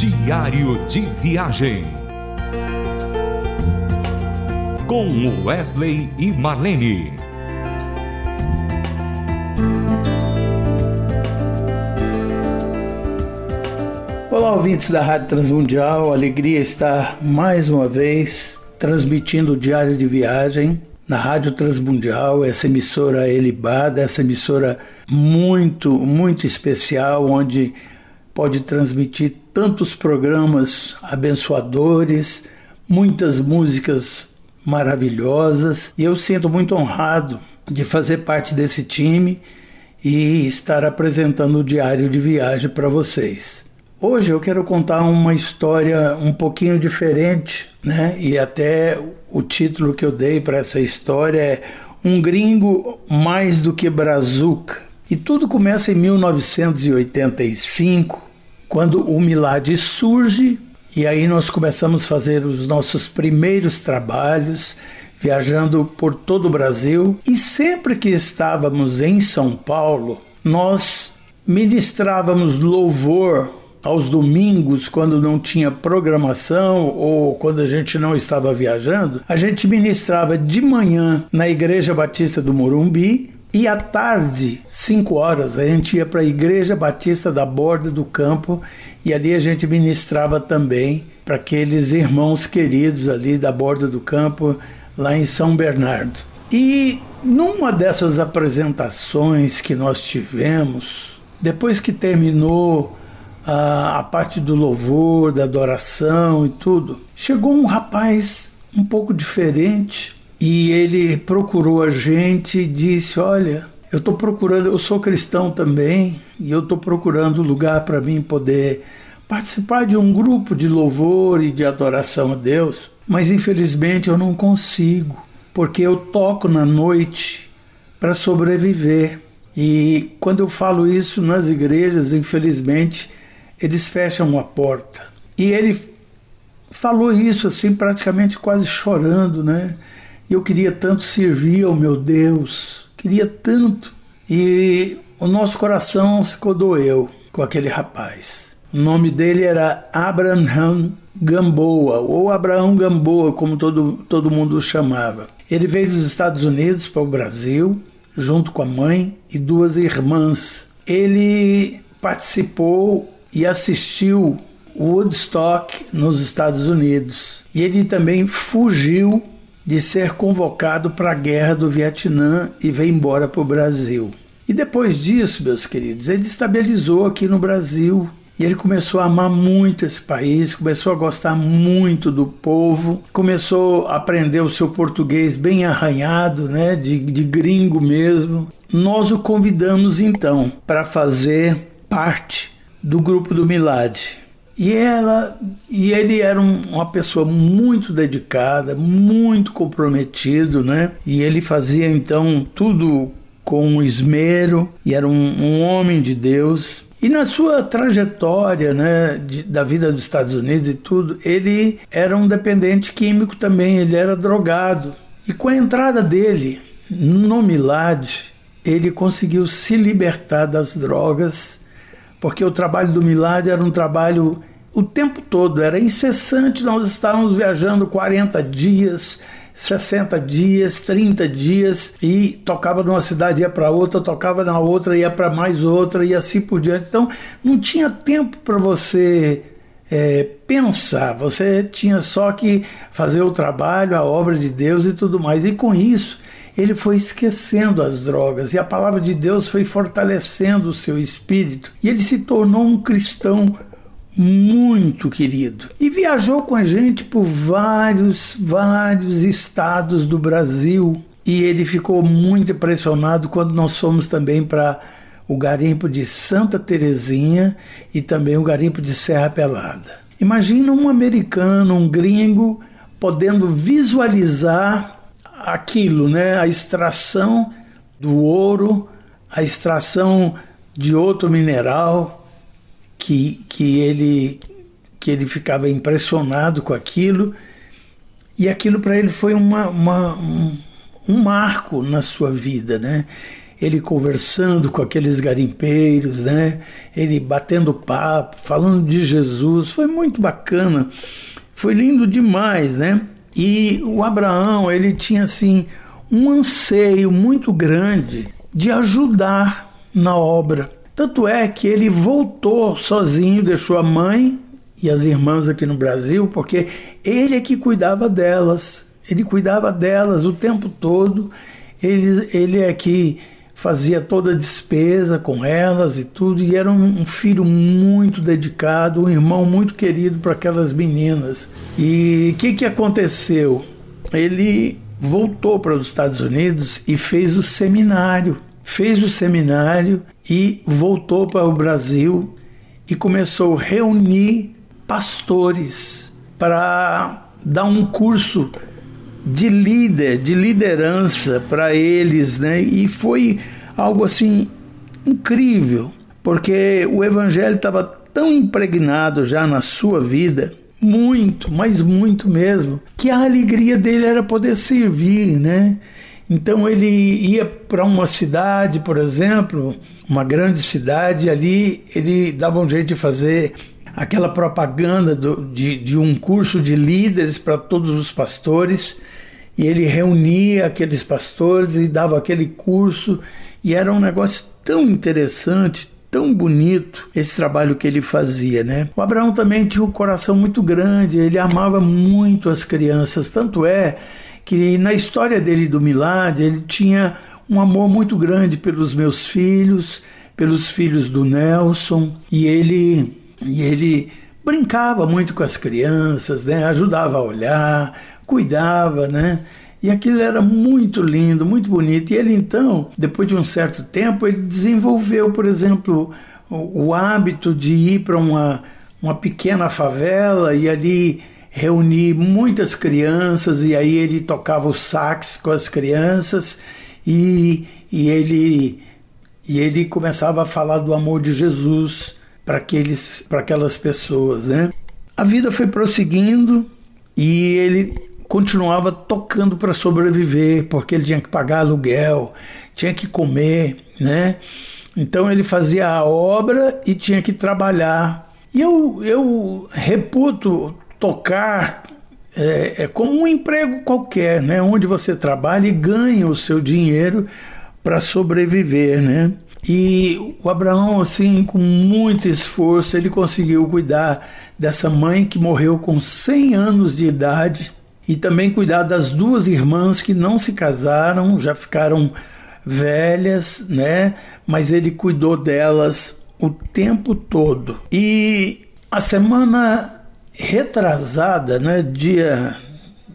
Diário de Viagem. Com Wesley e Marlene. Olá, ouvintes da Rádio Transmundial. Alegria estar mais uma vez transmitindo o Diário de Viagem na Rádio Transmundial, essa emissora elibada, essa emissora muito, muito especial, onde pode transmitir tantos programas abençoadores, muitas músicas maravilhosas, e eu sinto muito honrado de fazer parte desse time e estar apresentando o diário de viagem para vocês. Hoje eu quero contar uma história um pouquinho diferente, né? E até o título que eu dei para essa história é Um Gringo Mais do que Brazuca. E tudo começa em 1985, quando o Milad surge, e aí nós começamos a fazer os nossos primeiros trabalhos, viajando por todo o Brasil, e sempre que estávamos em São Paulo, nós ministrávamos louvor aos domingos, quando não tinha programação ou quando a gente não estava viajando, a gente ministrava de manhã na Igreja Batista do Morumbi e à tarde, 5 horas, a gente ia para a Igreja Batista da Borda do Campo e ali a gente ministrava também para aqueles irmãos queridos ali da Borda do Campo, lá em São Bernardo. E numa dessas apresentações que nós tivemos, depois que terminou a, a parte do louvor, da adoração e tudo, chegou um rapaz um pouco diferente e ele procurou a gente e disse: Olha, eu estou procurando, eu sou cristão também e eu estou procurando lugar para mim poder participar de um grupo de louvor e de adoração a Deus, mas infelizmente eu não consigo, porque eu toco na noite para sobreviver. E quando eu falo isso nas igrejas, infelizmente, eles fecham a porta. E ele falou isso assim, praticamente quase chorando, né? Eu queria tanto servir ao meu Deus, queria tanto. E o nosso coração se codoeu com aquele rapaz. O nome dele era Abraham Gamboa, ou Abraão Gamboa, como todo, todo mundo o chamava. Ele veio dos Estados Unidos para o Brasil, junto com a mãe e duas irmãs. Ele participou e assistiu Woodstock nos Estados Unidos. E ele também fugiu de ser convocado para a guerra do Vietnã e veio embora para o Brasil. E depois disso, meus queridos, ele estabilizou aqui no Brasil e ele começou a amar muito esse país, começou a gostar muito do povo, começou a aprender o seu português bem arranhado, né, de, de gringo mesmo. Nós o convidamos então para fazer parte do grupo do Milad. E ela e ele era um, uma pessoa muito dedicada, muito comprometido, né? E ele fazia então tudo com esmero e era um, um homem de Deus. E na sua trajetória, né, de, da vida dos Estados Unidos e tudo, ele era um dependente químico também, ele era drogado. E com a entrada dele no Milad, ele conseguiu se libertar das drogas porque o trabalho do Milad era um trabalho o tempo todo, era incessante. Nós estávamos viajando 40 dias, 60 dias, 30 dias e tocava numa cidade, ia para outra, tocava na outra, ia para mais outra e assim por diante. Então não tinha tempo para você é, pensar, você tinha só que fazer o trabalho, a obra de Deus e tudo mais. E com isso ele foi esquecendo as drogas e a palavra de Deus foi fortalecendo o seu espírito e ele se tornou um cristão muito querido e viajou com a gente por vários, vários estados do Brasil e ele ficou muito impressionado quando nós fomos também para o garimpo de Santa Terezinha e também o garimpo de Serra Pelada. Imagina um americano, um gringo, podendo visualizar aquilo, né? A extração do ouro, a extração de outro mineral que, que ele que ele ficava impressionado com aquilo e aquilo para ele foi uma, uma um, um, marco na sua vida, né? ele conversando com aqueles garimpeiros, né? Ele batendo papo, falando de Jesus, foi muito bacana. Foi lindo demais, né? E o Abraão, ele tinha assim um anseio muito grande de ajudar na obra. Tanto é que ele voltou sozinho, deixou a mãe e as irmãs aqui no Brasil, porque ele é que cuidava delas. Ele cuidava delas o tempo todo. Ele, ele é que fazia toda a despesa com elas e tudo, e era um, filho muito dedicado, um irmão muito querido para aquelas meninas. E o que, que aconteceu? Ele voltou para os Estados Unidos e fez o seminário. Fez o seminário e voltou para o Brasil e começou a reunir pastores para dar um curso de líder, de liderança para eles, né? E foi algo assim incrível, porque o evangelho estava tão impregnado já na sua vida muito, mas muito mesmo, que a alegria dele era poder servir, né? Então ele ia para uma cidade, por exemplo, uma grande cidade, ali ele dava um jeito de fazer aquela propaganda do, de, de um curso de líderes para todos os pastores, e ele reunia aqueles pastores e dava aquele curso, e era um negócio tão interessante, tão bonito esse trabalho que ele fazia, né? O Abraão também tinha um coração muito grande, ele amava muito as crianças, tanto é que na história dele do Milad, ele tinha um amor muito grande pelos meus filhos, pelos filhos do Nelson, e ele e ele brincava muito com as crianças, né? Ajudava a olhar, cuidava, né? E aquilo era muito lindo, muito bonito. E ele então, depois de um certo tempo, ele desenvolveu, por exemplo, o, o hábito de ir para uma, uma pequena favela e ali reunir muitas crianças e aí ele tocava o sax com as crianças e, e ele e ele começava a falar do amor de Jesus para aqueles para aquelas pessoas, né? A vida foi prosseguindo e ele continuava tocando para sobreviver, porque ele tinha que pagar aluguel, tinha que comer, né? Então ele fazia a obra e tinha que trabalhar. E eu, eu reputo tocar é, é como um emprego qualquer, né? Onde você trabalha e ganha o seu dinheiro para sobreviver, né? E o Abraão, assim, com muito esforço, ele conseguiu cuidar dessa mãe que morreu com 100 anos de idade e também cuidar das duas irmãs que não se casaram, já ficaram velhas, né? Mas ele cuidou delas o tempo todo. E a semana retrasada, né, dia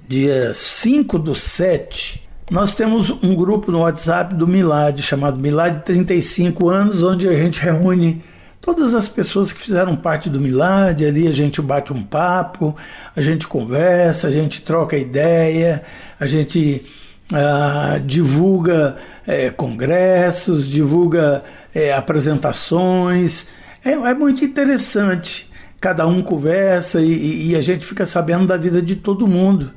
dia 5 do 7, nós temos um grupo no WhatsApp do Milad, chamado Milad 35 anos, onde a gente reúne todas as pessoas que fizeram parte do Milad, ali a gente bate um papo, a gente conversa, a gente troca ideia, a gente ah, divulga é, congressos, divulga é, apresentações. É, é, muito interessante. Cada um conversa e, e a gente fica sabendo da vida de todo mundo.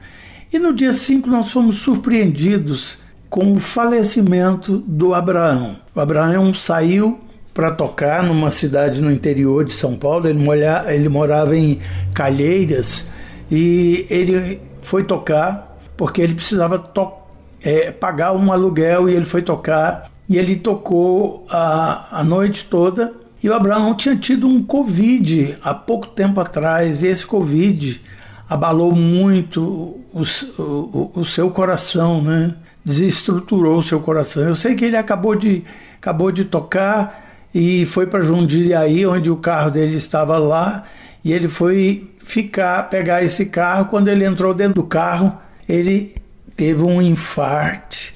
E no dia 5 nós fomos surpreendidos com o falecimento do Abraão. O Abraão saiu para tocar numa cidade no interior de São Paulo. Ele, molha, ele morava em Calheiras e ele foi tocar porque ele precisava to é, pagar um aluguel e ele foi tocar. E ele tocou a, a noite toda. E o Abraão tinha tido um Covid há pouco tempo atrás, e esse Covid abalou muito o, o, o seu coração, né? desestruturou o seu coração. Eu sei que ele acabou de, acabou de tocar e foi para Jundiaí, onde o carro dele estava lá, e ele foi ficar, pegar esse carro. Quando ele entrou dentro do carro, ele teve um infarte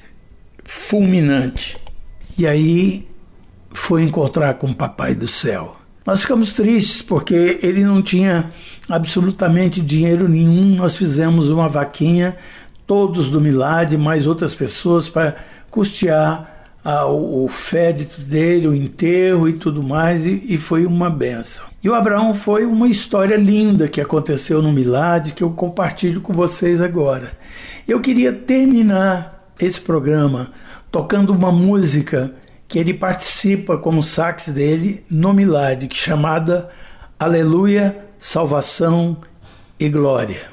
fulminante. E aí foi encontrar com o Papai do Céu. Nós ficamos tristes porque ele não tinha absolutamente dinheiro nenhum. Nós fizemos uma vaquinha, todos do Milad, mais outras pessoas, para custear a, o, o fédito dele, o enterro e tudo mais, e, e, foi uma benção. E o Abraão foi uma história linda que aconteceu no Milad, que eu compartilho com vocês agora. Eu queria terminar esse programa tocando uma música que ele participa como sax dele no Milad, chamada Aleluia, Salvação e Glória.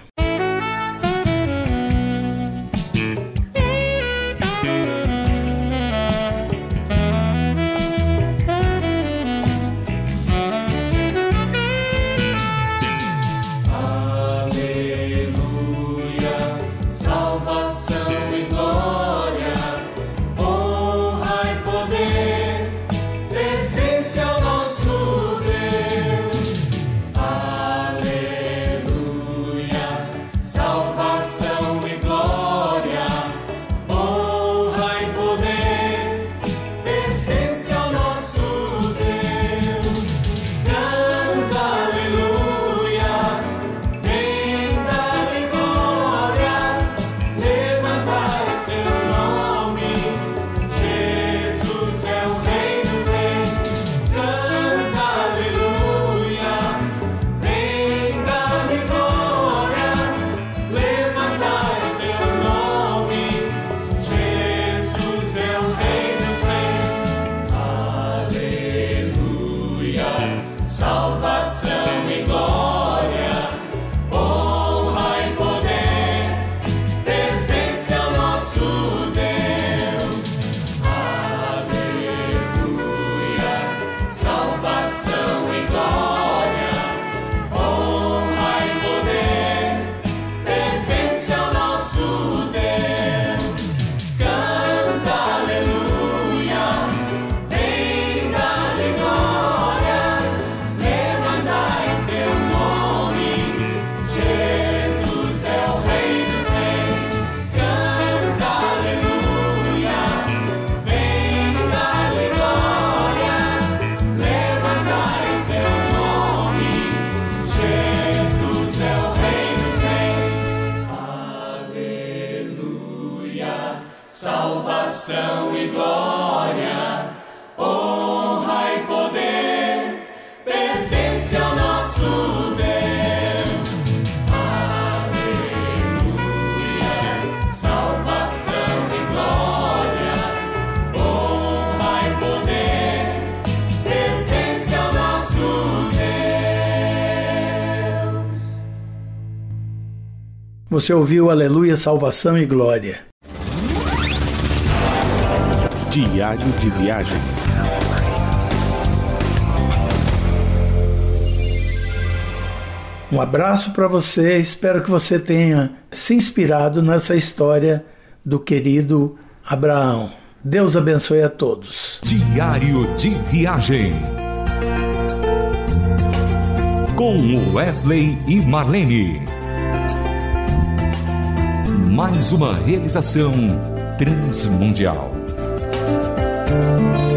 Salvação e glória, honra e poder pertence ao nosso Deus. Aleluia, salvação e glória, honra e poder pertence ao nosso Deus. Você ouviu Aleluia, salvação e glória. Diário de Viagem. Um abraço para você, espero que você tenha se inspirado nessa história do querido Abraão. Deus abençoe a todos. Diário de Viagem. Com Wesley e Marlene. Mais uma realização transmundial. Música